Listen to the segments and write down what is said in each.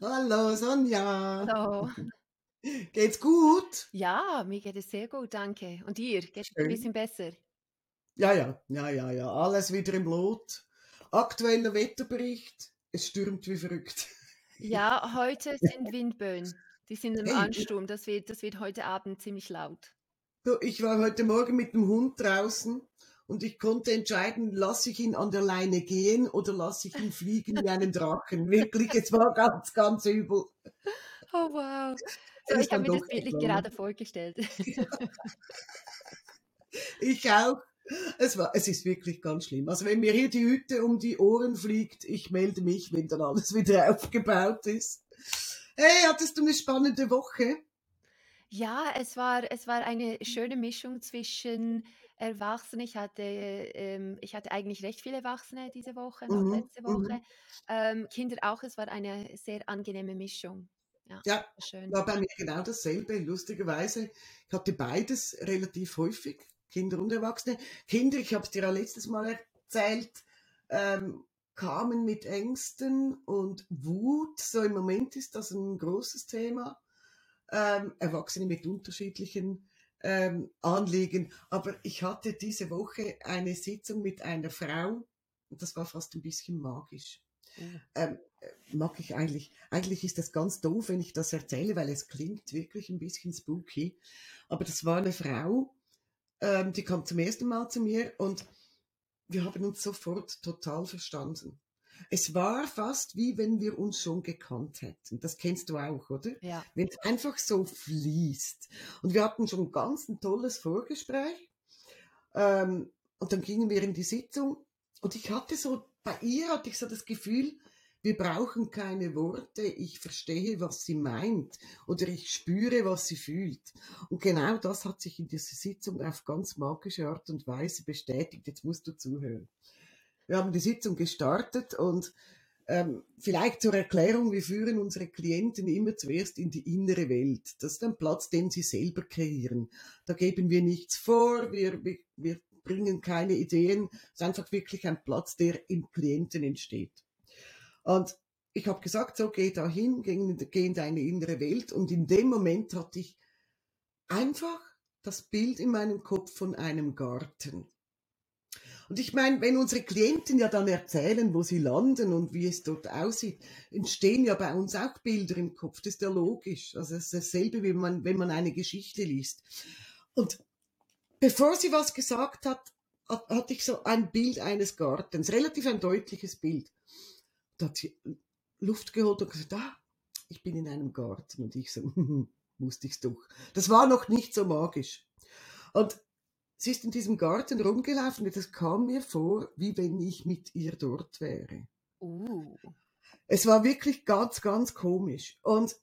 Hallo Sonja. Hallo. Geht's gut? Ja, mir geht es sehr gut, danke. Und dir? Geht es ein bisschen besser? Ja, ja, ja, ja, ja. Alles wieder im Lot. Aktueller Wetterbericht. Es stürmt wie verrückt. Ja, heute sind Windböen. Die sind im Hey, Ansturm. Das wird, das wird heute Abend ziemlich laut. ich war heute Morgen mit dem Hund draußen und ich konnte entscheiden, lasse ich ihn an der Leine gehen oder lasse ich ihn fliegen wie einen Drachen. Wirklich, es war ganz, ganz übel. Oh wow. So, ich habe mir das geflogen. gerade vorgestellt. Ich auch. Es, war, es ist wirklich ganz schlimm. Also wenn mir hier die Hütte um die Ohren fliegt, ich melde mich, wenn dann alles wieder aufgebaut ist. Hey, hattest du eine spannende Woche? Ja, es war, es war eine schöne Mischung zwischen Erwachsenen. Ich hatte, ähm, ich hatte eigentlich recht viele Erwachsene diese Woche, Mhm, letzte Woche. mhm. Ähm, Kinder auch. Es war eine sehr angenehme Mischung. Ja, Ja, war schön. war bei mir genau dasselbe, lustigerweise. Ich hatte beides relativ häufig, Kinder und Erwachsene. Kinder, ich habe es dir auch letztes Mal erzählt, ähm, kamen mit Ängsten und Wut. So im Moment ist das ein großes Thema. Ähm, Erwachsene mit unterschiedlichen ähm, Anliegen. Aber ich hatte diese Woche eine Sitzung mit einer Frau und das war fast ein bisschen magisch Oh. ähm, äh, mag ich eigentlich. Eigentlich ist das ganz doof, wenn ich das erzähle, weil es klingt wirklich ein bisschen spooky. Aber das war eine Frau, ähm, die kam zum ersten Mal zu mir und wir haben uns sofort total verstanden. Es war fast wie wenn wir uns schon gekannt hätten. Das kennst du auch, oder? Ja. Wenn es einfach so fließt. Und wir hatten schon ganz ein tolles Vorgespräch. Ähm, und dann gingen wir in die Sitzung und ich hatte so, bei ihr hatte ich so das Gefühl, wir brauchen keine Worte, ich verstehe, was sie meint oder ich spüre, was sie fühlt. Und genau das hat sich in dieser Sitzung auf ganz magische Art und Weise bestätigt. Jetzt musst du zuhören. Wir haben die Sitzung gestartet und ähm, vielleicht zur Erklärung, wir führen unsere Klienten immer zuerst in die innere Welt. Das ist ein Platz, den sie selber kreieren. Da geben wir nichts vor, wir, wir, wir bringen keine Ideen. Es ist einfach wirklich ein Platz, der im Klienten entsteht. Und ich habe gesagt, so geh da hin, geh in, geh in deine innere Welt. Und in dem Moment hatte ich einfach das Bild in meinem Kopf von einem Garten. Und ich meine, wenn unsere Klienten ja dann erzählen, wo sie landen und wie es dort aussieht, entstehen ja bei uns auch Bilder im Kopf. Das ist ja logisch. Also es ist dasselbe, wie man, wenn man eine Geschichte liest. Und bevor sie was gesagt hat, hat- hatte ich so ein Bild eines Gartens, relativ ein deutliches Bild. Da hat sie Luft geholt und gesagt, ah, ich bin in einem Garten. Und ich so, wusste ich's doch. Das war noch nicht so magisch. Und sie ist in diesem Garten rumgelaufen und es kam mir vor, wie wenn ich mit ihr dort wäre. Uh. Es war wirklich ganz, ganz komisch. Und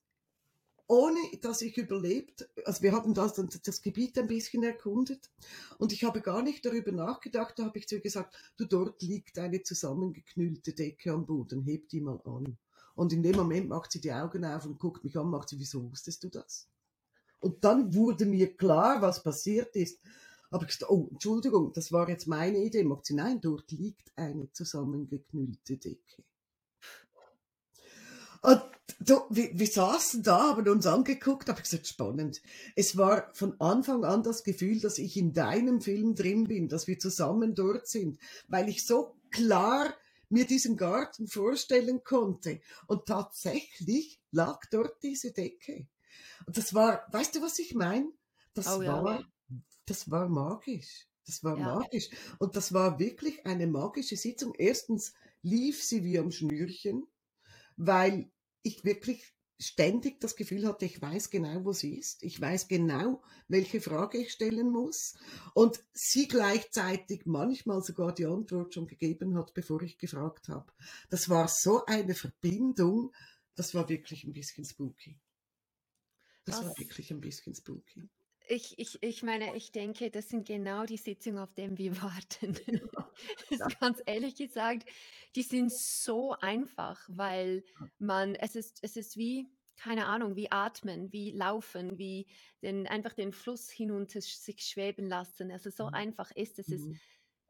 ohne dass ich überlebt, also wir haben das, das Gebiet ein bisschen erkundet und ich habe gar nicht darüber nachgedacht, da habe ich zu ihr gesagt, du, dort liegt eine zusammengeknüllte Decke am Boden, heb die mal an. Und in dem Moment macht sie die Augen auf und guckt mich an, macht sie, wieso wusstest du das? Und dann wurde mir klar, was passiert ist. Aber ich gesagt, oh, Entschuldigung, das war jetzt meine Idee. Macht sie, nein, dort liegt eine zusammengeknüllte Decke. Und so, wir, wir saßen da, haben uns angeguckt, habe gesagt, spannend. Es war von Anfang an das Gefühl, dass ich in deinem Film drin bin, dass wir zusammen dort sind, weil ich so klar mir diesen Garten vorstellen konnte. Und tatsächlich lag dort diese Decke. Und das war, weißt du, was ich meine? Das Oh ja. War, das war magisch. Das war Ja. magisch. Und das war wirklich eine magische Sitzung. Erstens lief sie wie am Schnürchen, weil ich wirklich ständig das Gefühl hatte, ich weiß genau, wo sie ist. Ich weiß genau, welche Frage ich stellen muss. Und sie gleichzeitig manchmal sogar die Antwort schon gegeben hat, bevor ich gefragt habe. Das war so eine Verbindung, das war wirklich ein bisschen spooky. Das war Das- wirklich ein bisschen spooky. Ich, ich, ich meine, ich denke, das sind genau die Sitzungen, auf denen wir warten. Das ist ganz ehrlich gesagt, die sind so einfach, weil man, es ist, es ist wie, keine Ahnung, wie atmen, wie laufen, wie den, einfach den Fluss hinunter sich schweben lassen. Also so Mhm. einfach ist es. Mhm.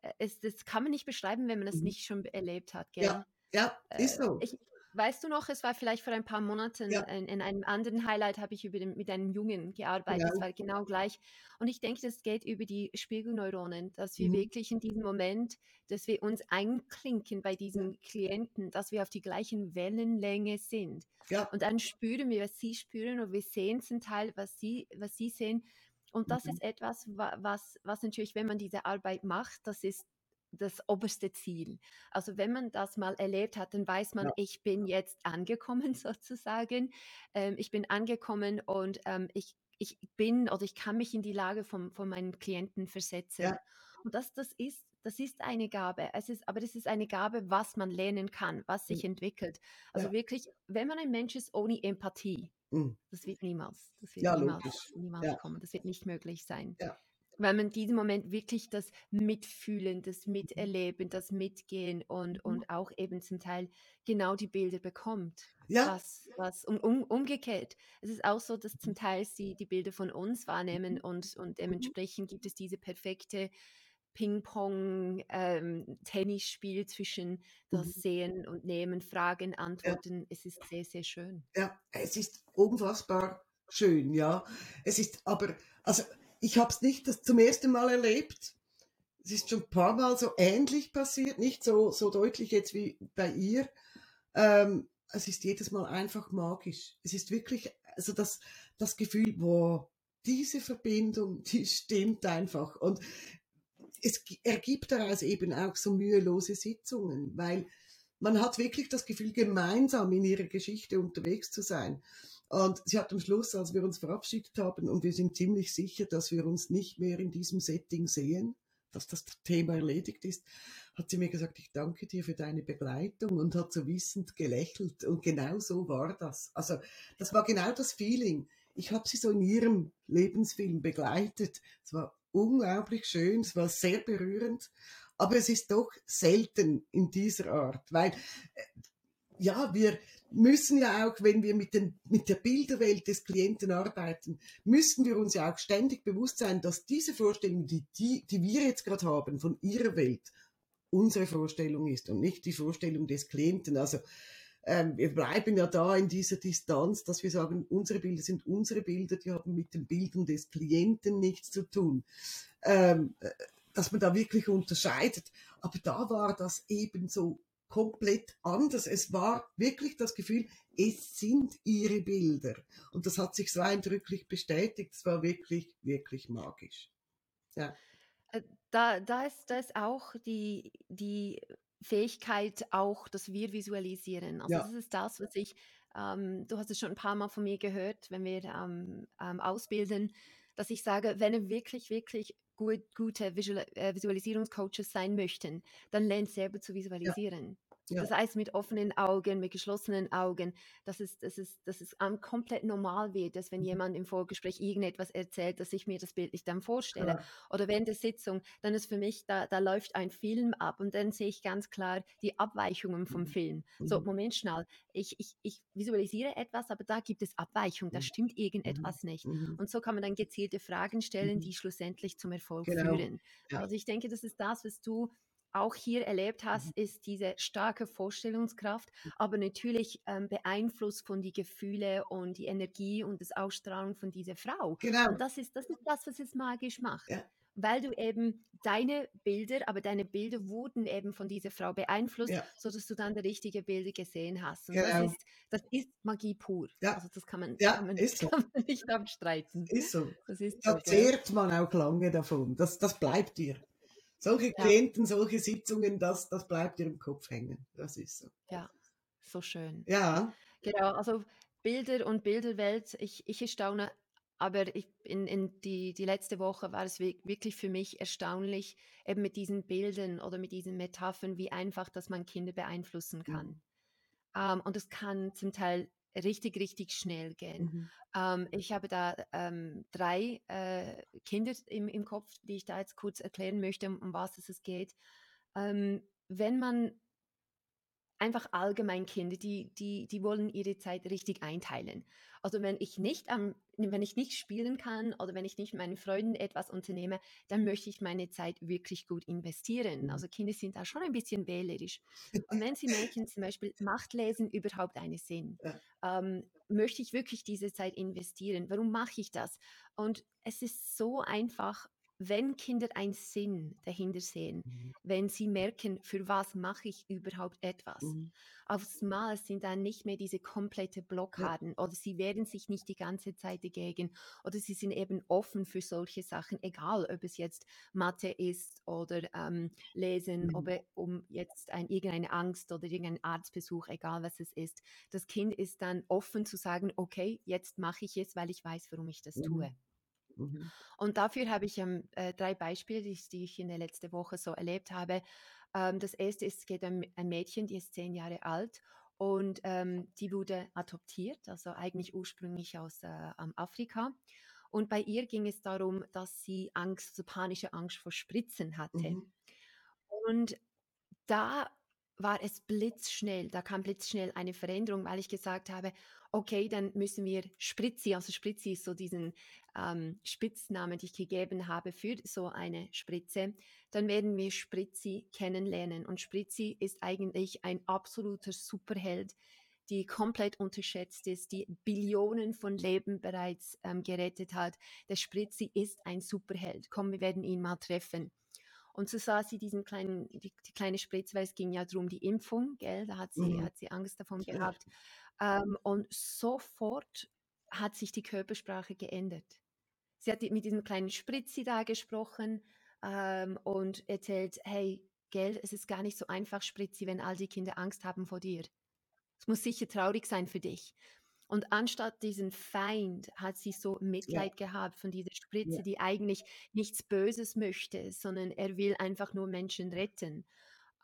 äh, es das kann man nicht beschreiben, wenn man es Mhm. nicht schon erlebt hat, gell? Ja, ja, ist Äh, so. Ich, weißt du noch, es war vielleicht vor ein paar Monaten, Ja, in, in einem anderen Highlight habe ich über den, mit einem Jungen gearbeitet, es genau. war genau gleich. Und ich denke, das geht über die Spiegelneuronen, dass wir Mhm. wirklich in diesem Moment, dass wir uns einklinken bei Ja, diesem Klienten, dass wir auf die gleichen Wellenlänge sind. ja, Und dann spüren wir, was sie spüren und wir sehen zum Teil, was sie, was sie sehen. Und das mhm. ist etwas, wa- was, was natürlich, wenn man diese Arbeit macht, das ist das oberste Ziel. Also wenn man das mal erlebt hat, dann weiß man, ja, ich bin jetzt angekommen sozusagen. Ähm, ich bin angekommen und ähm, ich, ich bin oder ich kann mich in die Lage von, von meinen Klienten versetzen. ja, Und das, das ist, das ist eine Gabe. Es ist, aber das ist eine Gabe, was man lernen kann, was sich entwickelt. Also ja, wirklich, wenn man ein Mensch ist ohne Empathie, mhm. das wird niemals, das wird ja, niemals, niemals Ja, kommen. Das wird nicht möglich sein weil man in diesem Moment wirklich das Mitfühlen, das mhm. Miterleben, das Mitgehen und, Mhm. und auch eben zum Teil genau die Bilder bekommt. Ja, Was, was um, um, umgekehrt. Es ist auch so, dass zum Teil sie die Bilder von uns wahrnehmen mhm. und, und dementsprechend gibt es diese perfekte Ping-Pong-Tennisspiel zwischen das Mhm. Sehen und Nehmen, Fragen, Ja, Antworten. Es ist sehr, sehr schön. ja, es ist unfassbar schön, ja. Es ist aber, also ich habe es nicht das zum ersten Mal erlebt. Es ist schon ein paar Mal so ähnlich passiert, nicht so, so deutlich jetzt wie bei ihr. Ähm, es ist jedes Mal einfach magisch. Es ist wirklich, also das, das Gefühl, wow, diese Verbindung, die stimmt einfach. Und es gi- ergibt daraus eben auch so mühelose Sitzungen, weil man hat wirklich das Gefühl, gemeinsam in ihrer Geschichte unterwegs zu sein. Und sie hat am Schluss, als wir uns verabschiedet haben, und wir sind ziemlich sicher, dass wir uns nicht mehr in diesem Setting sehen, dass das Thema erledigt ist, hat sie mir gesagt, ich danke dir für deine Begleitung und hat so wissend gelächelt. Und genau so war das. Also das war genau das Feeling. Ich habe sie so in ihrem Lebensfilm begleitet. Es war unglaublich schön, es war sehr berührend, aber es ist doch selten in dieser Art, weil äh, ja, wir müssen ja auch, wenn wir mit, den, mit der Bilderwelt des Klienten arbeiten, müssen wir uns ja auch ständig bewusst sein, dass diese Vorstellung, die, die, die wir jetzt gerade haben von ihrer Welt, unsere Vorstellung ist und nicht die Vorstellung des Klienten. Also ähm, wir bleiben ja da in dieser Distanz, dass wir sagen, unsere Bilder sind unsere Bilder, die haben mit den Bildern des Klienten nichts zu tun. Ähm, äh, dass man da wirklich unterscheidet. Aber da war das eben so komplett anders. Es war wirklich das Gefühl, es sind ihre Bilder. Und das hat sich so eindrücklich bestätigt. Es war wirklich, wirklich magisch. Ja, Äh, Da, da, ist, da ist auch die, die Fähigkeit, auch, dass wir visualisieren. Also ja, das ist das, was ich, ähm, du hast es schon ein paar Mal von mir gehört, wenn wir ähm, ähm, ausbilden, dass ich sage, wenn ihr wirklich, wirklich gut, gute Visual, äh, Visualisierungscoaches sein möchten, dann lernt selber zu visualisieren. ja. Das heißt, mit offenen Augen, mit geschlossenen Augen, dass es, dass es, dass es komplett normal wird, dass wenn Mhm. jemand im Vorgespräch irgendetwas erzählt, dass ich mir das Bild nicht dann vorstelle. Klar. Oder während der Sitzung, dann ist für mich, da, da läuft ein Film ab und dann sehe ich ganz klar die Abweichungen vom Mhm. Film. So, Mhm. Moment schnell, ich, ich, ich visualisiere etwas, aber da gibt es Abweichungen, da Mhm. stimmt irgendetwas nicht. Und so kann man dann gezielte Fragen stellen, die schlussendlich zum Erfolg Genau. führen. Ja. Also ich denke, das ist das, was du auch hier erlebt hast, Mhm. ist diese starke Vorstellungskraft, aber natürlich ähm, beeinflusst von die Gefühle und die Energie und das Ausstrahlung von dieser Frau. Genau. Und das ist, das ist das, was es magisch macht. Ja. Weil du eben deine Bilder, aber deine Bilder wurden eben von dieser Frau beeinflusst, Ja. sodass du dann die richtigen Bilder gesehen hast. Und das Genau. ist, das ist Magie pur. Ja. Also das kann man, Ja, kann man, ist so. kann man nicht abstreiten. Ist so. Das ist so, Da gell? zehrt man auch lange davon. Das, das bleibt dir. Solche. Klienten, solche Sitzungen, das, das bleibt dir im Kopf hängen. Das ist so. Ja, so schön. Ja, Genau, also Bilder und Bilderwelt, ich, ich erstaune, aber ich, in, in die, die letzte Woche war es wi- wirklich für mich erstaunlich, eben mit diesen Bildern oder mit diesen Metaphern, wie einfach, dass man Kinder beeinflussen kann. Mhm. Ähm, und es kann zum Teil richtig, richtig schnell gehen. Mhm. Ähm, ich habe da ähm, drei äh, Kinder im, im Kopf, die ich da jetzt kurz erklären möchte, um, um was es geht. Ähm, wenn man einfach allgemein Kinder, die, die, die wollen ihre Zeit richtig einteilen. Also wenn ich nicht am, wenn ich nicht spielen kann oder wenn ich nicht mit meinen Freunden etwas unternehme, dann möchte ich meine Zeit wirklich gut investieren. Mhm. Also Kinder sind da schon ein bisschen wählerisch. Und wenn sie Mädchen zum Beispiel, macht Lesen überhaupt einen Sinn? Ähm, möchte ich wirklich diese Zeit investieren? Warum mache ich das? Und es ist so einfach, wenn Kinder einen Sinn dahinter sehen, Mhm. wenn sie merken, für was mache ich überhaupt etwas. Mhm. Aufs Mal sind dann nicht mehr diese komplette Blockaden oder sie wehren sich nicht die ganze Zeit dagegen oder sie sind eben offen für solche Sachen, egal ob es jetzt Mathe ist oder ähm, Lesen, ob Mhm. es um jetzt ein, irgendeine Angst oder irgendeinen Arztbesuch, egal was es ist. Das Kind ist dann offen zu sagen, okay, jetzt mache ich es, weil ich weiß, warum ich das Mhm. tue. Mhm. Und dafür habe ich ähm, äh, drei Beispiele, die, ich- die ich in der letzten Woche so erlebt habe. Ähm, das erste ist, es geht um ein Mädchen, die ist zehn Jahre alt und ähm, die wurde adoptiert, also eigentlich ursprünglich aus äh, Afrika. Und bei ihr ging es darum, dass sie Angst, so panische Angst vor Spritzen hatte. Mhm. Und da war es blitzschnell, da kam blitzschnell eine Veränderung, weil ich gesagt habe, okay, dann müssen wir Spritzi, also Spritzi ist so diesen ähm, Spitznamen, den ich gegeben habe für so eine Spritze, dann werden wir Spritzi kennenlernen. Und Spritzi ist eigentlich ein absoluter Superheld, die komplett unterschätzt ist, die Billionen von Leben bereits ähm, gerettet hat. Der Spritzi ist ein Superheld. Komm, wir werden ihn mal treffen. Und so sah sie diesen kleinen, die, die kleine Spritze, weil es ging ja darum, die Impfung, gell? Da hat sie, Mhm. hat sie Angst davon Ja. gehabt. Ähm, und sofort hat sich die Körpersprache geändert. Sie hat mit diesem kleinen Spritzi da gesprochen ähm, und erzählt, hey, gell, es ist gar nicht so einfach, Spritzi, wenn all die Kinder Angst haben vor dir. Es muss sicher traurig sein für dich. Und anstatt diesen Feind hat sie so Mitleid gehabt von dieser Spritze, Ja. die eigentlich nichts Böses möchte, sondern er will einfach nur Menschen retten.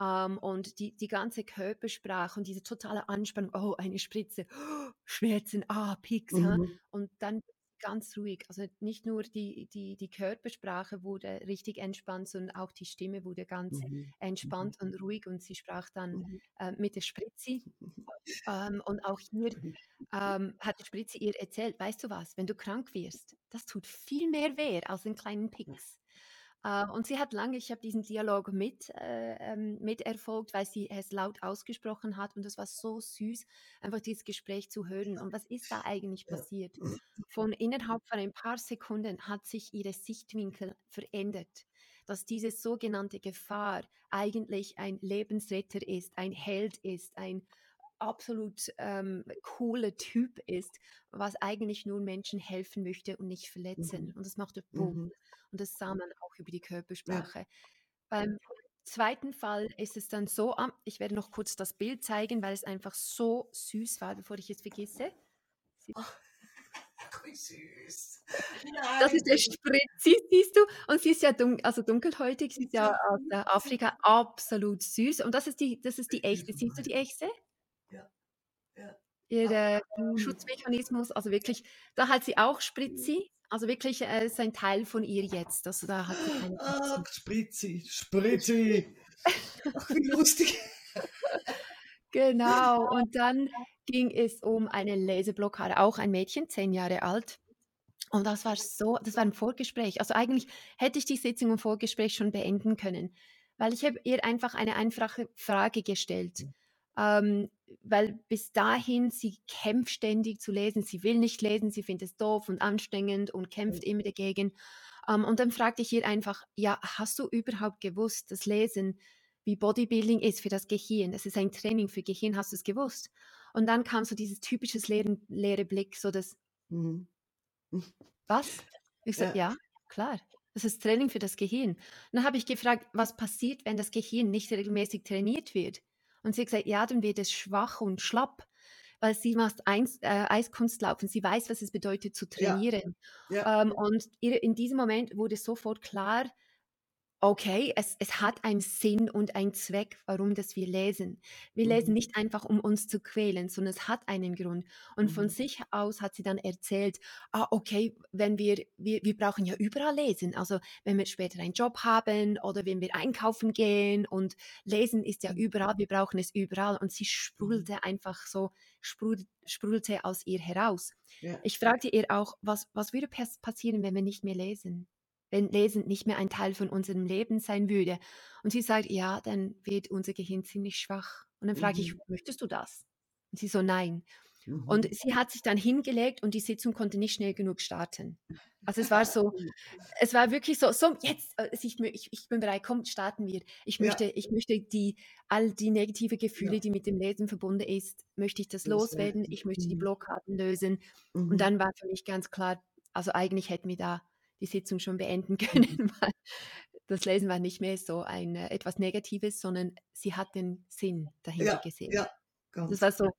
Ähm, und die, die ganze Körpersprache und diese totale Anspannung, oh, eine Spritze, oh, Schmerzen, ah, Pieks? Mhm. und dann ganz ruhig. Also nicht nur die, die, die Körpersprache wurde richtig entspannt, sondern auch die Stimme wurde ganz Mhm. entspannt und ruhig und sie sprach dann Mhm. äh, mit der Spritzi. Ähm, und auch hier Mhm. ähm, hat die Spritze ihr erzählt, weißt du was, wenn du krank wirst, das tut viel mehr weh als einen kleinen Pix. Äh, und sie hat lange, ich habe diesen Dialog mit, äh, ähm, miterfolgt, weil sie es laut ausgesprochen hat und das war so süß, einfach dieses Gespräch zu hören. Und was ist da eigentlich passiert? Von innerhalb von ein paar Sekunden hat sich ihre Sichtwinkel verändert, dass diese sogenannte Gefahr eigentlich ein Lebensretter ist, ein Held ist, ein absolut ähm, cooler Typ ist, was eigentlich nur Menschen helfen möchte und nicht verletzen. Mhm. Und das machte Boom. Mhm. Und das sah man auch über die Körpersprache. Beim zweiten Fall ist es dann so, ah, ich werde noch kurz das Bild zeigen, weil es einfach so süß war, bevor ich es vergesse. Wie süß. Das ist der Spritzi, siehst du? Und sie ist ja dun also dunkelhäutig, sie ist ja Ja. aus äh, Afrika, absolut süß. Und das ist die, das ist die echte. Siehst du die echte? Ja. Ja. Ihr Mhm. Schutzmechanismus, also wirklich, da hat sie auch Spritzi, also wirklich äh, ist ein Teil von ihr jetzt. Also da hat sie keine Angst. Spritzi, Spritzi. Ach, wie lustig. Genau, und dann ging es um eine Leseblockade, auch ein Mädchen, zehn Jahre alt. Und das war so, das war ein Vorgespräch. Also eigentlich hätte ich die Sitzung im Vorgespräch schon beenden können, weil ich habe ihr einfach eine einfache Frage gestellt. Ähm, weil bis dahin, sie kämpft ständig zu lesen, sie will nicht lesen, sie findet es doof und anstrengend und kämpft immer dagegen. Ähm, und dann fragte ich ihr einfach, ja, hast du überhaupt gewusst, dass Lesen wie Bodybuilding ist für das Gehirn? Das ist ein Training für Gehirn, hast du es gewusst? Und dann kam so dieses typisches leere, leere Blick, so das, Mhm. was? Ich sagte, ja. klar. Das ist Training für das Gehirn. Dann habe ich gefragt, was passiert, wenn das Gehirn nicht regelmäßig trainiert wird? Und sie hat gesagt, ja, dann wird es schwach und schlapp, weil sie macht Eis, äh, Eiskunstlaufen. Sie weiß, was es bedeutet zu Ja. trainieren. Ja. Ähm, und ihr, in diesem Moment wurde sofort klar, okay, es, es hat einen Sinn und einen Zweck, warum das wir lesen. Wir lesen Mhm. nicht einfach, um uns zu quälen, sondern es hat einen Grund. Und von Mhm. sich aus hat sie dann erzählt, ah, okay, wenn wir, wir, wir brauchen ja überall lesen. Also wenn wir später einen Job haben oder wenn wir einkaufen gehen und lesen ist ja Mhm. überall, wir brauchen es überall. Und sie sprudelte einfach so, sprudel- sprudelte aus ihr heraus. Ja. Ich fragte ihr auch, was, was würde pass- passieren, wenn wir nicht mehr lesen? Wenn Lesen nicht mehr ein Teil von unserem Leben sein würde. Und sie sagt, ja, dann wird unser Gehirn ziemlich schwach. Und dann frage ich, Mhm. möchtest du das? Und sie so, nein. Mhm. Und sie hat sich dann hingelegt und die Sitzung konnte nicht schnell genug starten. Also es war so, es war wirklich so, so jetzt, äh, ich, ich, ich bin bereit, komm, starten wir. Ich Ja. möchte, ich möchte die, all die negative Gefühle, Ja. die mit dem Lesen verbunden ist, möchte ich das loswerden. Ich möchte die Mhm. Blockaden lösen. Mhm. Und dann war für mich ganz klar, also eigentlich hätten wir da die Sitzung schon beenden Mhm. können, weil das Lesen war nicht mehr so ein äh, etwas Negatives, sondern sie hat den Sinn dahinter Ja, gesehen. ja, Das ganz war so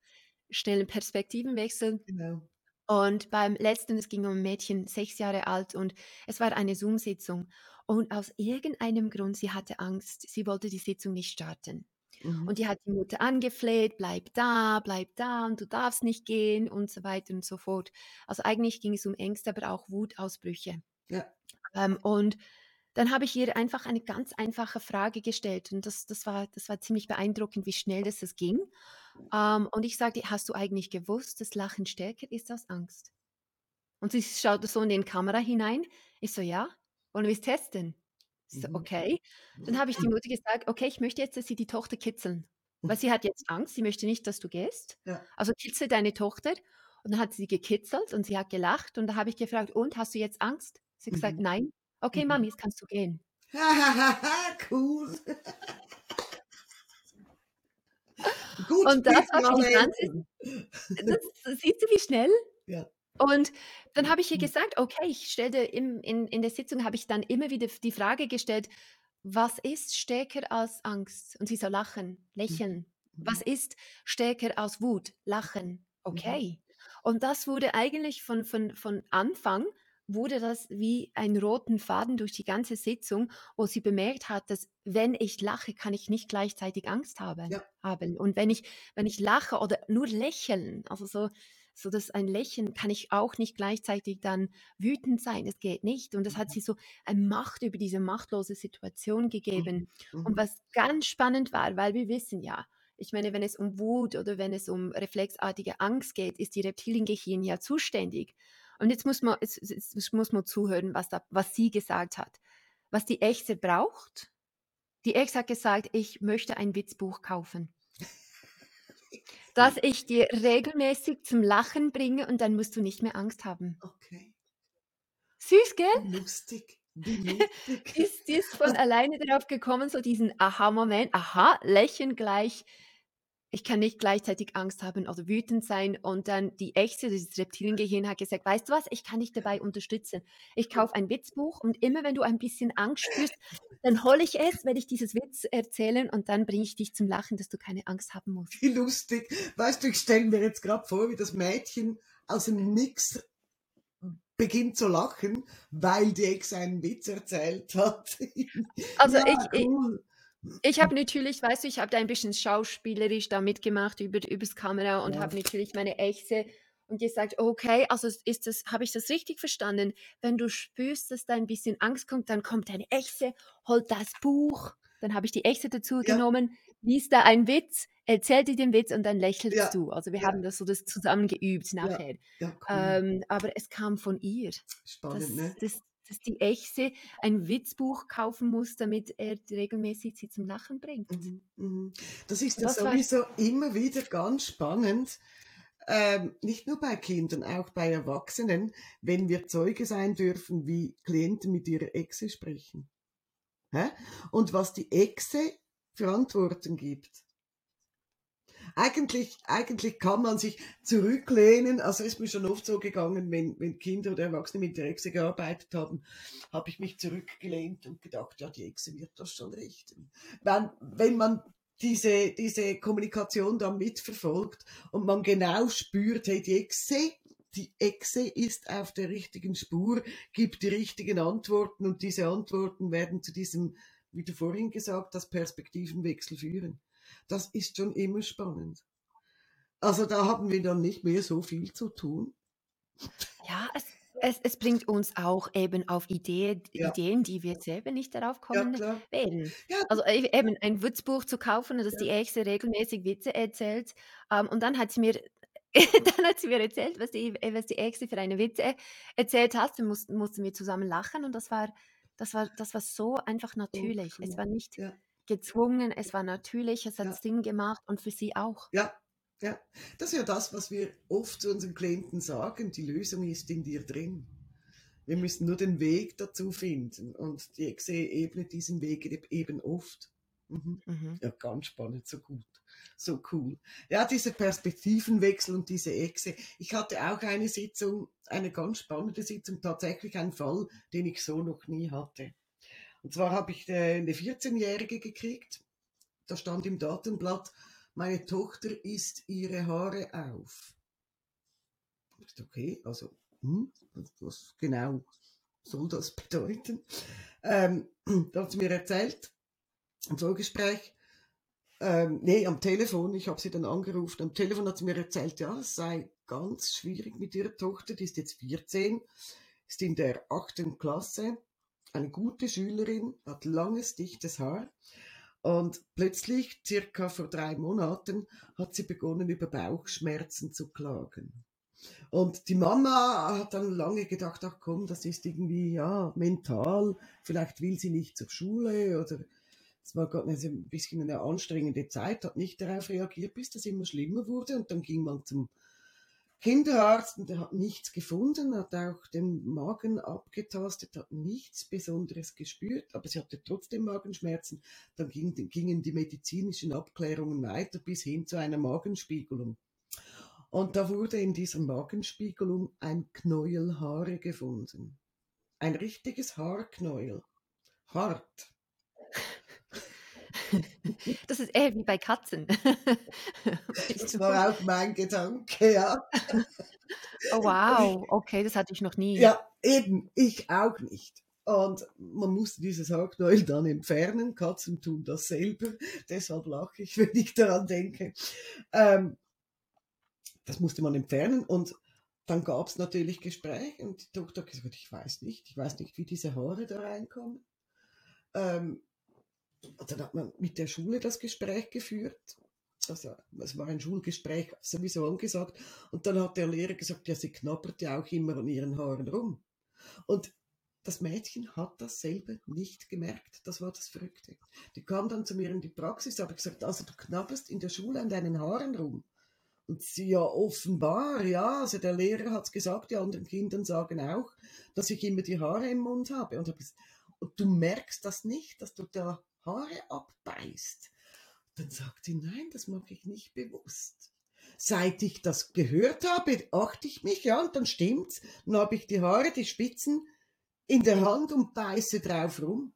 schnell ein Perspektivenwechsel. genau. Und beim letzten, es ging um ein Mädchen, sechs Jahre alt, und es war eine Zoom-Sitzung. Und aus irgendeinem Grund, sie hatte Angst, sie wollte die Sitzung nicht starten. Mhm. Und die hat die Mutter angefleht, bleib da, bleib da und du darfst nicht gehen und so weiter und so fort. Also eigentlich ging es um Ängste, aber auch Wutausbrüche. Ja. Ähm, und dann habe ich ihr einfach eine ganz einfache Frage gestellt und das, das, war, das war ziemlich beeindruckend, wie schnell das, das ging. Ähm, und ich sagte, hast du eigentlich gewusst, dass Lachen stärker ist als Angst? Und sie schaute so in die Kamera hinein. Ich so, ja, wollen wir es testen? Ich so, Mhm. okay. Dann habe ich die Mutter gesagt, okay, ich möchte jetzt, dass sie die Tochter kitzeln. Weil sie hat jetzt Angst, sie möchte nicht, dass du gehst. Ja. Also kitzel deine Tochter. Und dann hat sie gekitzelt und sie hat gelacht. Und da habe ich gefragt, und hast du jetzt Angst? Sie hat gesagt, Mhm. nein. Okay, Mhm. Mami, jetzt kannst du gehen. cool. Gut, Und das war die ganze Eltern. Das, siehst du, wie schnell? Ja. Und dann habe ich ihr Mhm. gesagt, okay, ich stellte im, in, in der Sitzung habe ich dann immer wieder die Frage gestellt, was ist stärker als Angst? Und sie so lachen, lächeln. Was ist stärker als Wut? Lachen. Okay. Und das wurde eigentlich von, von, von Anfang, wurde das wie ein roten Faden durch die ganze Sitzung, wo sie bemerkt hat, dass wenn ich lache, kann ich nicht gleichzeitig Angst haben. Ja. haben. Und wenn ich, wenn ich lache oder nur lächeln, also so, so dass ein Lächeln kann ich auch nicht gleichzeitig dann wütend sein. Es geht nicht. Und das hat sie so eine Macht über diese machtlose Situation gegeben. Mhm. Und was ganz spannend war, weil wir wissen ja, ich meine, wenn es um Wut oder wenn es um reflexartige Angst geht, ist die Reptiliengehirn ja zuständig. Und jetzt muss man, jetzt, jetzt muss man zuhören, was, da, was sie gesagt hat. Was die Echse braucht. Die Echse hat gesagt, ich möchte ein Witzbuch kaufen. Das ich dir regelmäßig zum Lachen bringe und dann musst du nicht mehr Angst haben. Okay. Süß, gell? Lustig. Ist, die ist von alleine darauf gekommen, so diesen Aha-Moment. Aha, lächeln gleich. Ich kann nicht gleichzeitig Angst haben oder wütend sein. Und dann die Echse, das Reptiliengehirn, hat gesagt: Weißt du was, ich kann dich dabei unterstützen. Ich kaufe ein Witzbuch und immer wenn du ein bisschen Angst spürst, dann hole ich es, werde ich dieses Witz erzählen und dann bringe ich dich zum Lachen, dass du keine Angst haben musst. Wie lustig. Weißt du, ich stelle mir jetzt gerade vor, wie das Mädchen aus dem Nix beginnt zu lachen, weil die Ex einen Witz erzählt hat. Also ja, ich, ich, cool. Ich habe natürlich, weißt du, ich habe da ein bisschen schauspielerisch da mitgemacht über übers Kamera und Ja. habe natürlich meine Echse und gesagt, okay, also ist das, habe ich das richtig verstanden? Wenn du spürst, dass da ein bisschen Angst kommt, dann kommt deine Echse, holt das Buch, dann habe ich die Echse dazu Ja. genommen, liest da einen Witz, erzählt dir den Witz und dann lächelst Ja. du. Also wir Ja. haben das so das zusammen geübt nachher. Cool. Ähm, aber es kam von ihr Spannend, dass, ne? dass, dass die Echse ein Witzbuch kaufen muss, damit er regelmäßig sie zum Lachen bringt. Mhm, mhm. Das ist ja war- sowieso immer wieder ganz spannend, ähm, nicht nur bei Kindern, auch bei Erwachsenen, wenn wir Zeuge sein dürfen, wie Klienten mit ihrer Exe sprechen. Hä? Und was die Exe für Antworten gibt. Eigentlich, eigentlich kann man sich zurücklehnen, also ist mir schon oft so gegangen, wenn, wenn Kinder oder Erwachsene mit der Exe gearbeitet haben, habe ich mich zurückgelehnt und gedacht, ja, die Exe wird das schon richten. Wenn, wenn man diese, diese Kommunikation dann mitverfolgt und man genau spürt, hey, die Exe, die Exe ist auf der richtigen Spur, gibt die richtigen Antworten und diese Antworten werden zu diesem wie du vorhin gesagt hast, Perspektivenwechsel führen. Das ist schon immer spannend. Also da haben wir dann nicht mehr so viel zu tun. Ja, es, es, es bringt uns auch eben auf Idee, Ja, Ideen, die wir selber nicht darauf ja kommen klar. werden. Ja, Also e- eben ein Witzbuch zu kaufen, dass ja, die Echse regelmäßig Witze erzählt. Ähm, und dann hat sie mir, dann hat sie mir erzählt, was die, was die Echse für eine Witze erzählt hat. Wir mussten, mussten wir zusammen lachen und das war, das war, das war so einfach oh natürlich. Es war nicht Ja, gezwungen, es war natürlich, es hat ja, Sinn gemacht und für sie auch. ja, ja. Das ist ja das, was wir oft zu unseren Klienten sagen. Die Lösung ist in dir drin. Wir müssen nur den Weg dazu finden. Und die Exe ebnet diesen Weg eben oft. Mhm. Mhm. Ja, ganz spannend, so gut. So cool. Ja, dieser Perspektivenwechsel und diese Echse. Ich hatte auch eine Sitzung, eine ganz spannende Sitzung, tatsächlich ein Fall, den ich so noch nie hatte. Und zwar habe ich äh, eine 14-Jährige gekriegt. Da stand im Datenblatt, meine Tochter isst ihre Haare auf. Okay, also, hm, was- was genau soll das bedeuten? Ähm, da hat sie mir erzählt, im Vorgespräch, ähm, nee, am Telefon, ich habe sie dann angerufen, am Telefon hat sie mir erzählt, ja, es sei ganz schwierig mit ihrer Tochter, die ist jetzt 14, ist in der achten Klasse, eine gute Schülerin, hat langes, dichtes Haar. Und plötzlich, circa vor drei Monaten, hat sie begonnen, über Bauchschmerzen zu klagen. Und die Mama hat dann lange gedacht, ach komm, das ist irgendwie, ja, mental, vielleicht will sie nicht zur Schule oder es war gerade ein bisschen eine anstrengende Zeit, hat nicht darauf reagiert, bis das immer schlimmer wurde. Und dann ging man zum Kinderarzt und der hat nichts gefunden, hat auch den Magen abgetastet, hat nichts Besonderes gespürt, aber sie hatte trotzdem Magenschmerzen. Dann ging, gingen die medizinischen Abklärungen weiter bis hin zu einer Magenspiegelung. Und da wurde in dieser Magenspiegelung ein Knäuel Haare gefunden. Ein richtiges Haarknäuel. Hart. Das ist eher wie bei Katzen. Das war auch mein Gedanke, ja. Oh, wow, okay, das hatte ich noch nie. Ja, eben, ich auch nicht. Und man musste dieses Haarknäuel dann entfernen. Katzen tun das selber. Deshalb lache ich, wenn ich daran denke. Ähm, das musste man entfernen und dann gab es natürlich Gespräche und die Tochter hat gesagt, ich weiß nicht, ich weiß nicht, wie diese Haare da reinkommen. Ähm, dann hat man mit der Schule das Gespräch geführt. Also, es war ein Schulgespräch sowieso angesagt. Und dann hat der Lehrer gesagt, ja, sie knabbert ja auch immer an ihren Haaren rum. Und das Mädchen hat das selber nicht gemerkt. Das war das Verrückte. Die kam dann zu mir in die Praxis, habe gesagt, also du knabberst in der Schule an deinen Haaren rum. Und sie ja offenbar, ja, also der Lehrer hat es gesagt, die anderen Kinder sagen auch, dass ich immer die Haare im Mund habe. Und, hab gesagt, und du merkst das nicht, dass du da Haare abbeißt. Dann sagt sie, nein, das mache ich nicht bewusst. Seit ich das gehört habe, achte ich mich, ja, und dann stimmt's. Dann habe ich die Haare, die Spitzen in der Hand und beiße drauf rum.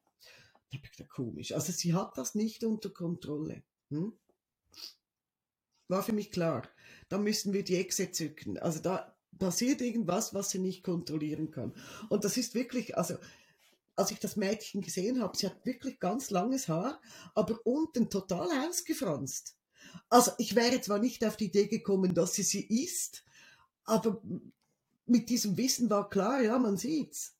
Da habe ich gedacht, komisch. Also sie hat das nicht unter Kontrolle. Hm? War für mich klar. Da müssen wir die Echse zücken. Also da passiert irgendwas, was sie nicht kontrollieren kann. Und das ist wirklich, also als ich das Mädchen gesehen habe, sie hat wirklich ganz langes Haar, aber unten total ausgefranst. Also ich wäre zwar nicht auf die Idee gekommen, dass sie sie isst, aber mit diesem Wissen war klar, ja, man sieht's.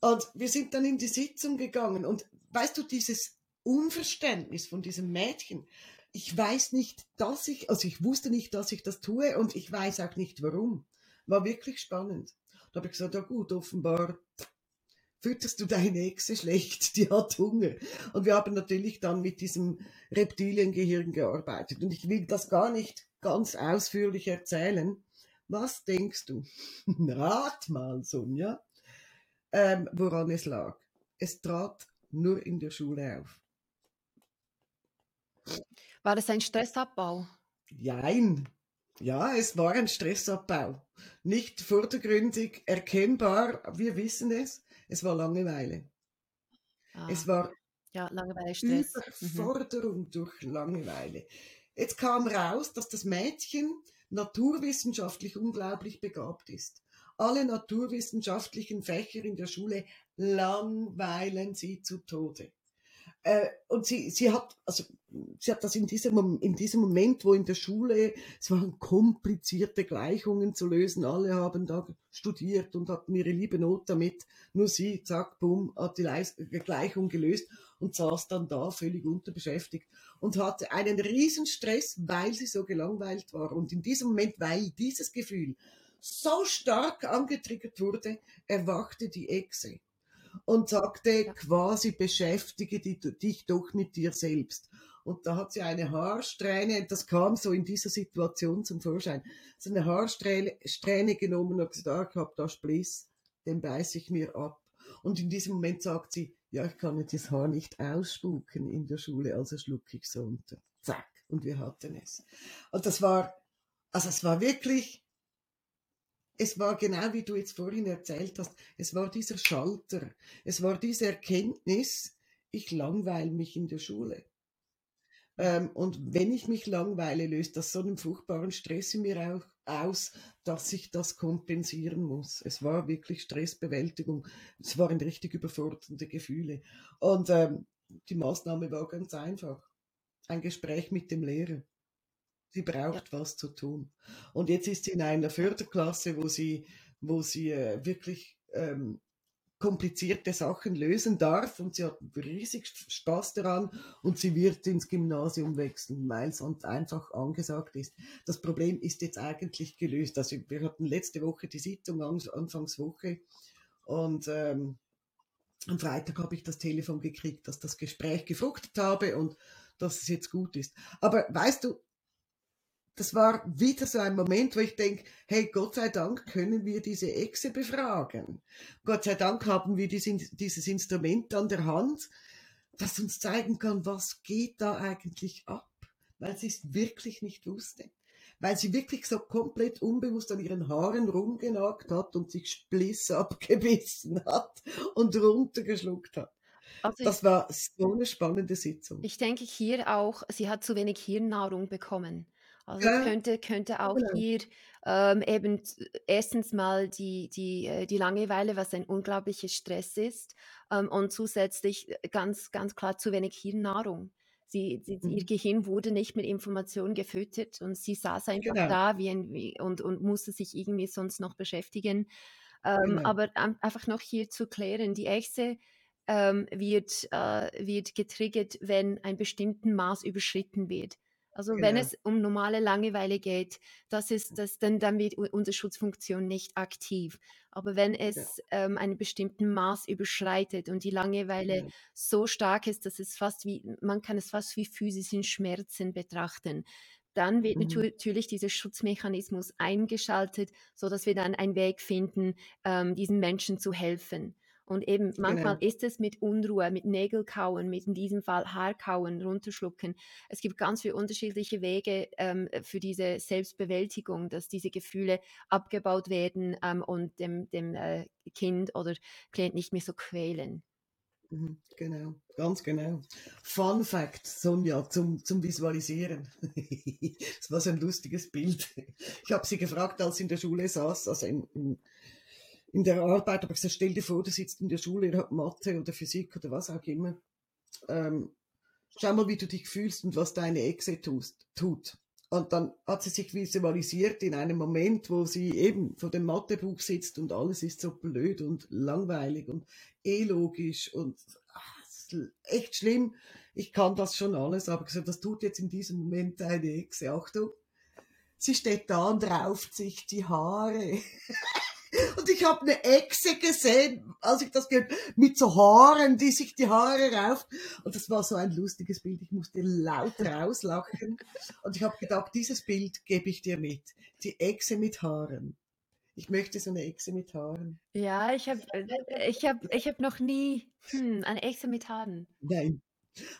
Und wir sind dann in die Sitzung gegangen und weißt du, dieses Unverständnis von diesem Mädchen, ich weiß nicht, dass ich, also ich wusste nicht, dass ich das tue und ich weiß auch nicht warum. War wirklich spannend. Da habe ich gesagt, ja gut, offenbar fütterst du deine Echse schlecht, die hat Hunger. Und wir haben natürlich dann mit diesem Reptiliengehirn gearbeitet. Und ich will das gar nicht ganz ausführlich erzählen. Was denkst du? Rat mal, Sonja, ähm, woran es lag. Es trat nur in der Schule auf. War das ein Stressabbau? Jein. Ja, es war ein Stressabbau. Nicht vordergründig erkennbar, wir wissen es. Es war Langeweile. Ah, Es war ja, Langeweile, Stress. Mhm. Überforderung durch Langeweile. Jetzt kam raus, dass das Mädchen naturwissenschaftlich unglaublich begabt ist. Alle naturwissenschaftlichen Fächer in der Schule langweilen sie zu Tode. Äh, und sie, sie hat, also, sie hat das in diesem, in diesem Moment, wo in der Schule, es waren komplizierte Gleichungen zu lösen, alle haben da studiert und hatten ihre liebe Not damit, nur sie, zack, bumm, hat die Leis Gleichung gelöst und saß dann da völlig unterbeschäftigt und hatte einen riesen Stress, weil sie so gelangweilt war. Und in diesem Moment, weil dieses Gefühl so stark angetriggert wurde, erwachte die Echse und sagte quasi, beschäftige dich doch mit dir selbst. Und da hat sie eine Haarsträhne, das kam so in dieser Situation zum Vorschein, so eine Haarsträhne genommen und gesagt, ah, ich habe da Spliss, den beiße ich mir ab. Und in diesem Moment sagt sie, ja, ich kann jetzt das Haar nicht ausspucken in der Schule, also schlucke ich es runter. Zack. Und wir hatten es. Und das war, also es war wirklich, es war genau wie du jetzt vorhin erzählt hast, es war dieser Schalter, es war diese Erkenntnis, ich langweile mich in der Schule. Ähm, und wenn ich mich langweile, löst das so einen furchtbaren Stress in mir auch aus, dass ich das kompensieren muss. Es war wirklich Stressbewältigung. Es waren richtig überfordernde Gefühle. Und ähm, die Maßnahme war ganz einfach. Ein Gespräch mit dem Lehrer. Sie braucht ja. was zu tun. Und jetzt ist sie in einer Förderklasse, wo sie, wo sie äh, wirklich ähm, komplizierte Sachen lösen darf und sie hat riesig Spaß daran und sie wird ins Gymnasium wechseln, weil es einfach angesagt ist. Das Problem ist jetzt eigentlich gelöst. Also wir hatten letzte Woche die Sitzung, Anfangswoche und ähm, am Freitag habe ich das Telefon gekriegt, dass das Gespräch gefruchtet habe und dass es jetzt gut ist. Aber weißt du, das war wieder so ein Moment, wo ich denke, hey, Gott sei Dank können wir diese Echse befragen. Gott sei Dank haben wir dieses Instrument an der Hand, das uns zeigen kann, was geht da eigentlich ab, weil sie es wirklich nicht wusste. Weil sie wirklich so komplett unbewusst an ihren Haaren rumgenagt hat und sich Spliss abgebissen hat und runtergeschluckt hat. Also das war so eine spannende Sitzung. Ich denke hier auch, sie hat zu wenig Hirnnahrung bekommen. Also Ja, könnte könnte auch genau. hier, ähm, eben erstens mal die die, äh die Langeweile, was ein unglaublicher Stress ist, ähm, und zusätzlich äh, ganz ganz klar zu wenig Hirnnahrung. Sie sie ihr mhm. Gehirn wurde nicht mit Informationen gefüttert und sie saß einfach Genau. da wie ein wie und und musste sich irgendwie sonst noch beschäftigen. Ähm, Genau. aber einfach noch hier zu klären, die Echse, ähm, wird äh, wird getriggert, wenn ein bestimmten Maß überschritten wird. Also genau. wenn es um normale Langeweile geht, das ist das, dann, dann wird unsere Schutzfunktion nicht aktiv. Aber wenn es ja. ähm, einen bestimmten Maß überschreitet und die Langeweile ja. so stark ist, dass es fast wie, man kann es fast wie physischen Schmerzen betrachten, dann wird mhm. natürlich dieser Schutzmechanismus eingeschaltet, sodass wir dann einen Weg finden, ähm, diesen Menschen zu helfen. Und eben manchmal genau. ist es mit Unruhe, mit Nägelkauen, mit in diesem Fall Haarkauen, runterschlucken. Es gibt ganz viele unterschiedliche Wege ähm, für diese Selbstbewältigung, dass diese Gefühle abgebaut werden ähm, und dem, dem äh, Kind oder Klient nicht mehr so quälen. Mhm, genau, ganz genau. Fun Fact, Sonja, zum, zum Visualisieren. das war so ein lustiges Bild. Ich habe sie gefragt, als sie in der Schule saß, also in, in in der Arbeit, aber ich gesagt, stell dir vor, du sitzt in der Schule, ihr habt Mathe oder Physik oder was auch immer. Ähm, schau mal, wie du dich fühlst und was deine Exe tust, tut. Und dann hat sie sich visualisiert in einem Moment, wo sie eben vor dem Mathebuch sitzt und alles ist so blöd und langweilig und eh und ach, echt schlimm. Ich kann das schon alles, aber gesagt, das tut jetzt in diesem Moment deine Exe. Achtung, sie steht da und rauft sich die Haare. Und ich habe eine Echse gesehen, als ich das gehört, mit so Haaren, die sich die Haare rauft. Und das war so ein lustiges Bild. Ich musste laut rauslachen. Und ich habe gedacht, dieses Bild gebe ich dir mit. Die Echse mit Haaren. Ich möchte so eine Echse mit Haaren. Ja, ich habe ich hab, ich hab noch nie hm, eine Echse mit Haaren. Nein.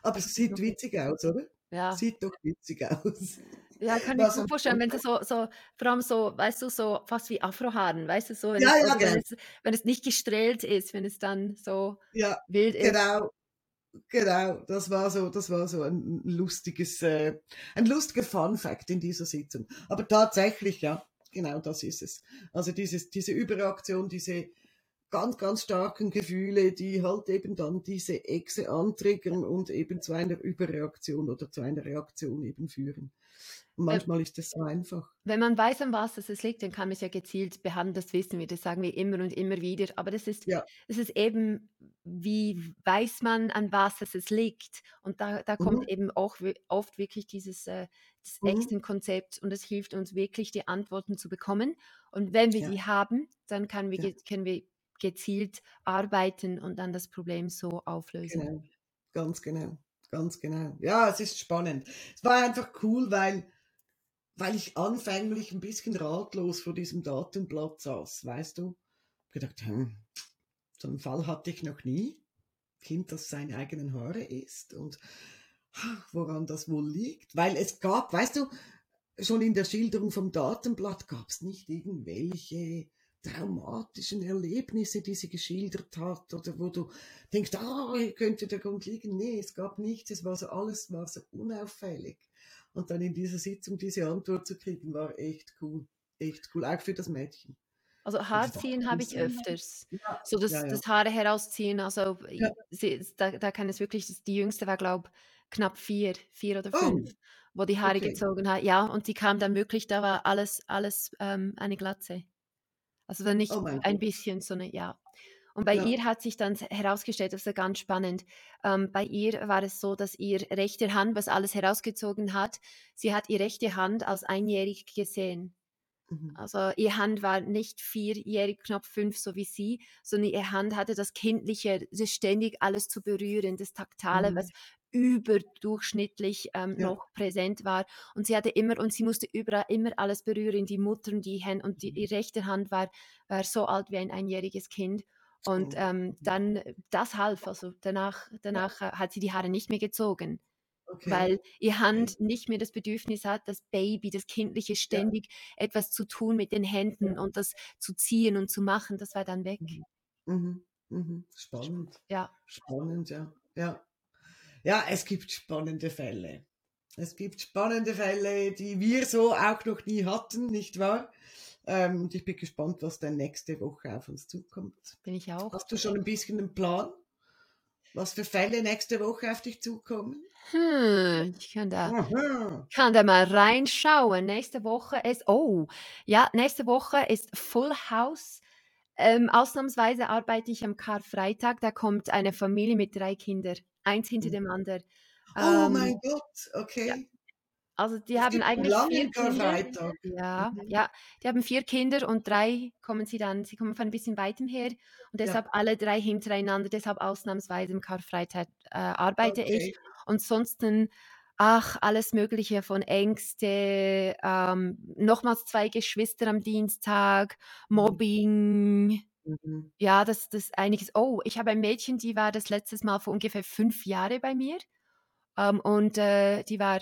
Aber es sieht witzig aus, oder? Ja. Sieht doch witzig aus. Ja, kann ich mir vorstellen, wenn sie so, so, vor allem so, weißt du, so fast wie Afrohaaren, weißt du, so, wenn, ja, es, ja, wenn, genau. es, wenn es nicht gestrahlt ist, wenn es dann so ja, wild ist. Genau, genau, das war so, das war so ein lustiges, äh, ein lustiger Fun Fact in dieser Sitzung. Aber tatsächlich, ja, genau das ist es. Also dieses, diese Überreaktion, diese, ganz, ganz starken Gefühle, die halt eben dann diese Echse antriggern und eben zu einer Überreaktion oder zu einer Reaktion eben führen. Und manchmal ist das so einfach. Wenn man weiß, an was es liegt, dann kann man es ja gezielt behandeln, das wissen wir, das sagen wir immer und immer wieder. Aber das ist, Ja. das ist eben, wie weiß man, an was es liegt. Und da, da kommt Mhm. eben auch oft wirklich dieses äh, das Mhm. Echsenkonzept und es hilft uns wirklich, die Antworten zu bekommen. Und wenn wir Ja. die haben, dann kann wir, Ja. können wir gezielt arbeiten und dann das Problem so auflösen. Genau, ganz genau, ganz genau. Ja, es ist spannend. Es war einfach cool, weil, weil ich anfänglich ein bisschen ratlos vor diesem Datenblatt saß, weißt du? Ich gedacht, hm, so einen Fall hatte ich noch nie. Kind, das seine eigenen Haare isst und ach, woran das wohl liegt. Weil es gab, weißt du, schon in der Schilderung vom Datenblatt gab es nicht irgendwelche traumatischen Erlebnisse, die sie geschildert hat, oder wo du denkst, ah, hier könnte der Grund liegen. Nee, es gab nichts, es war so, alles war so unauffällig. Und dann in dieser Sitzung diese Antwort zu kriegen, war echt cool. Echt cool, auch für das Mädchen. Also Haarziehen habe ich öfters. Ja, So das, ja, ja. das Haare herausziehen, also sie, da, da kann es wirklich, die jüngste war, glaube knapp vier, vier oder Oh, fünf, wo die Haare okay. gezogen hat. Ja, und die kam dann wirklich, da war alles, alles ähm, eine Glatze. Also dann nicht Oh ein Gott. bisschen, sondern ja. Und bei Ja. ihr hat sich dann herausgestellt, das ist ja ganz spannend, ähm, bei ihr war es so, dass ihr rechte Hand, was alles herausgezogen hat, sie hat ihre rechte Hand als einjährig gesehen. Mhm. Also ihre Hand war nicht vierjährig, knapp fünf, so wie sie, sondern ihre Hand hatte das Kindliche, das ständig alles zu berühren, das Taktale, Mhm. was überdurchschnittlich ähm, Ja. noch präsent war. Und sie hatte immer, und sie musste überall immer alles berühren, die Mutter und die Hände, und die, Mhm. ihre rechte Hand war, war so alt wie ein einjähriges Kind. Und ähm, dann, das half, also danach, danach äh, hat sie die Haare nicht mehr gezogen Okay. weil ihr Okay. Hand nicht mehr das Bedürfnis hat, das Baby, das Kindliche Ja. ständig etwas zu tun mit den Händen Ja. und das zu ziehen und zu machen, das war dann weg. Mhm. Mhm. Mhm. Spannend. Ja, Spannend, ja. Ja. Ja, es gibt spannende Fälle. Es gibt spannende Fälle, die wir so auch noch nie hatten, nicht wahr? Ähm, und ich bin gespannt, was dann nächste Woche auf uns zukommt. bin ich auch. Hast du schon ein bisschen einen Plan, was für Fälle nächste Woche auf dich zukommen? Hm, ich kann da, Aha. kann da mal reinschauen. Nächste Woche ist, oh, ja, nächste Woche ist Full House. Ähm, ausnahmsweise arbeite ich am Karfreitag. Da kommt eine Familie mit drei Kindern, eins hinter Mhm. dem anderen. Oh Ähm, mein Gott, ja, okay. Also die Es haben eigentlich vier Kinder. Ja, Mhm. ja, die haben vier Kinder und drei kommen sie dann, sie kommen von ein bisschen weitem her und Ja, deshalb alle drei hintereinander, deshalb ausnahmsweise am Karfreitag äh, arbeite ich. okay. Und sonst, ach, alles Mögliche von Ängste, ähm, nochmals zwei Geschwister am Dienstag, Mhm. Mobbing, Mhm. ja, das, das ist einiges. Oh, ich habe ein Mädchen, die war das letztes Mal vor ungefähr fünf Jahren bei mir ähm, und äh, die war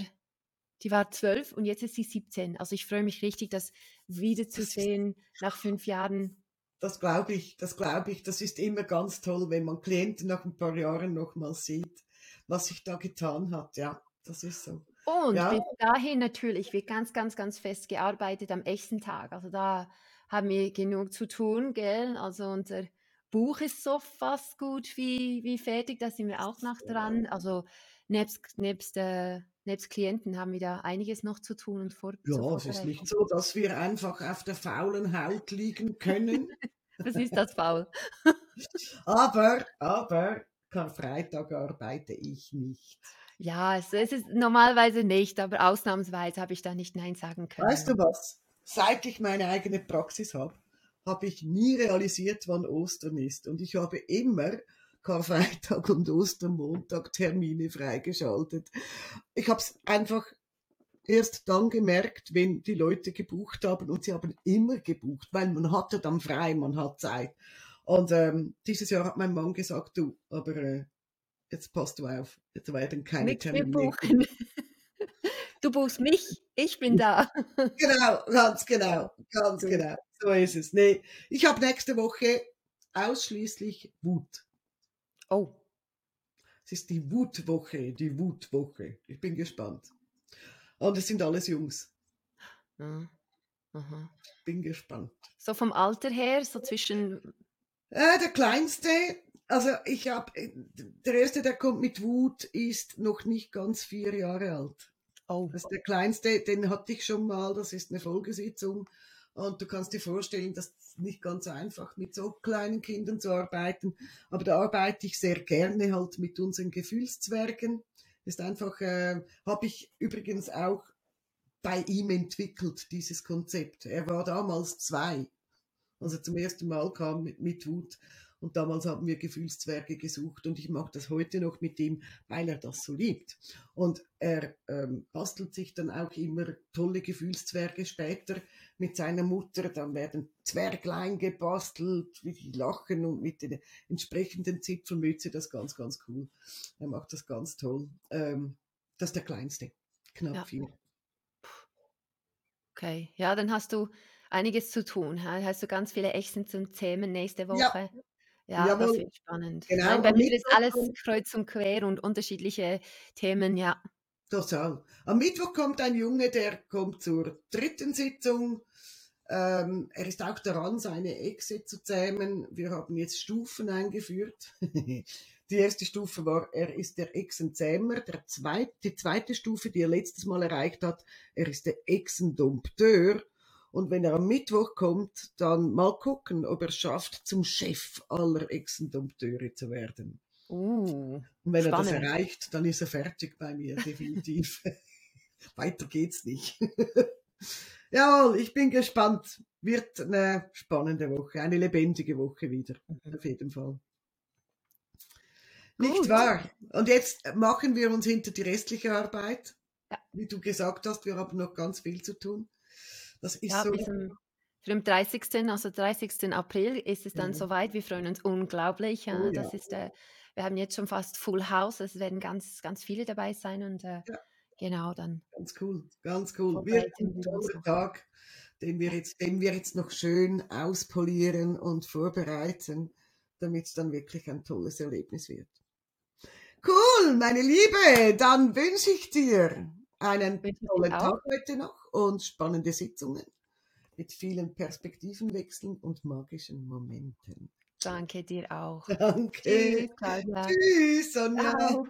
die war zwölf und jetzt ist sie 17. Also ich freue mich richtig, das wiederzusehen nach fünf Jahren. Das glaube ich, das glaube ich. Das ist immer ganz toll, wenn man Klienten nach ein paar Jahren nochmal sieht, was sich da getan hat. Ja, das ist so. Und Ja, bis dahin natürlich wird ganz, ganz, ganz fest gearbeitet am echten Tag. Also da haben wir genug zu tun, gell? Also unser Buch ist so fast gut wie, wie fertig, da sind wir auch noch dran. Also nebst, nebst, äh, nebst Klienten haben wir da einiges noch zu tun und vor, ja, es ist nicht so, dass wir einfach auf der faulen Haut liegen können. Was ist das, Paul? Aber, aber, Karfreitag arbeite ich nicht. Ja, es, es ist normalerweise nicht, aber ausnahmsweise habe ich da nicht Nein sagen Weißt können. du was? Seit ich meine eigene Praxis habe, habe ich nie realisiert, wann Ostern ist. Und ich habe immer Karfreitag und Ostermontag Termine freigeschaltet. Ich habe es einfach erst dann gemerkt, wenn die Leute gebucht haben und sie haben immer gebucht, weil man hatte dann frei, man hat Zeit. Und ähm, dieses Jahr hat mein Mann gesagt, du, aber äh, jetzt passt du auf, jetzt werden keine mehr Termine. buchen. Du buchst mich, ich bin da. Genau, ganz genau, ganz genau. So ist es. Nee, ich habe nächste Woche ausschließlich Wut. Oh, Es ist die Wutwoche, die Wutwoche. Ich bin gespannt. Und es sind alles Jungs. ja. aha. Bin gespannt. So vom Alter her, so zwischen Äh, der kleinste, also ich habe, der erste, der kommt mit Wut, ist noch nicht ganz vier Jahre alt. Oh. Das ist der kleinste, den hatte ich schon mal, das ist eine Folgesitzung. Und du kannst dir vorstellen, dass es nicht ganz einfach mit so kleinen Kindern zu arbeiten. Aber da arbeite ich sehr gerne halt mit unseren Gefühlszwergen. Ist einfach, äh, habe ich übrigens auch bei ihm entwickelt, dieses Konzept. Er war damals zwei, als er zum ersten Mal kam mit, mit Wut. Und damals haben wir Gefühlszwerge gesucht und ich mache das heute noch mit ihm, weil er das so liebt. Und er ähm, bastelt sich dann auch immer tolle Gefühlszwerge später mit seiner Mutter. Dann werden Zwerglein gebastelt, wie die lachen und mit den entsprechenden Zipfelmütze. Das ist ganz, ganz cool. Er macht das ganz toll. Ähm, das ist der kleinste, knapp ja. vier. Okay, ja, dann hast du einiges zu tun. Hast du ganz viele Echsen zum Zähmen nächste Woche? Ja. Ja, das wird spannend. Genau, Nein, bei mir ist alles kreuz und quer und unterschiedliche Themen, ja. Total. Am Mittwoch kommt ein Junge, der kommt zur dritten Sitzung. Ähm, er ist auch daran, seine Echse zu zähmen. Wir haben jetzt Stufen eingeführt. die erste Stufe war, er ist der Echsenzähmer. Der zweite, die zweite Stufe, die er letztes Mal erreicht hat, er ist der Echsendompteur. Und wenn er am Mittwoch kommt, dann mal gucken, ob er schafft, zum Chef aller Exendompteure zu werden. Uh, Und wenn spannend. er das erreicht, dann ist er fertig bei mir, definitiv. Weiter geht's nicht. Jawohl, ich bin gespannt. Wird eine spannende Woche, eine lebendige Woche wieder, mhm. auf jeden Fall. Gut. Nicht wahr? Und jetzt machen wir uns hinter die restliche Arbeit. Ja. Wie du gesagt hast, wir haben noch ganz viel zu tun. Das ist ja, so. Bis für den 30. also 30. April ist es dann ja. soweit. Wir freuen uns unglaublich. Oh, das ja. ist, äh, wir haben jetzt schon fast Full House. Es werden ganz, ganz viele dabei sein und äh, ja. genau dann. Ganz cool, ganz cool. Wird ein toller Tag, den wir, jetzt, den wir jetzt noch schön auspolieren und vorbereiten, damit es dann wirklich ein tolles Erlebnis wird. Cool, meine Liebe, dann wünsche ich dir einen tollen Tag heute noch und spannende Sitzungen mit vielen Perspektivenwechseln und magischen Momenten. Danke dir auch. Danke. Tschüss, Sonja. Ciao.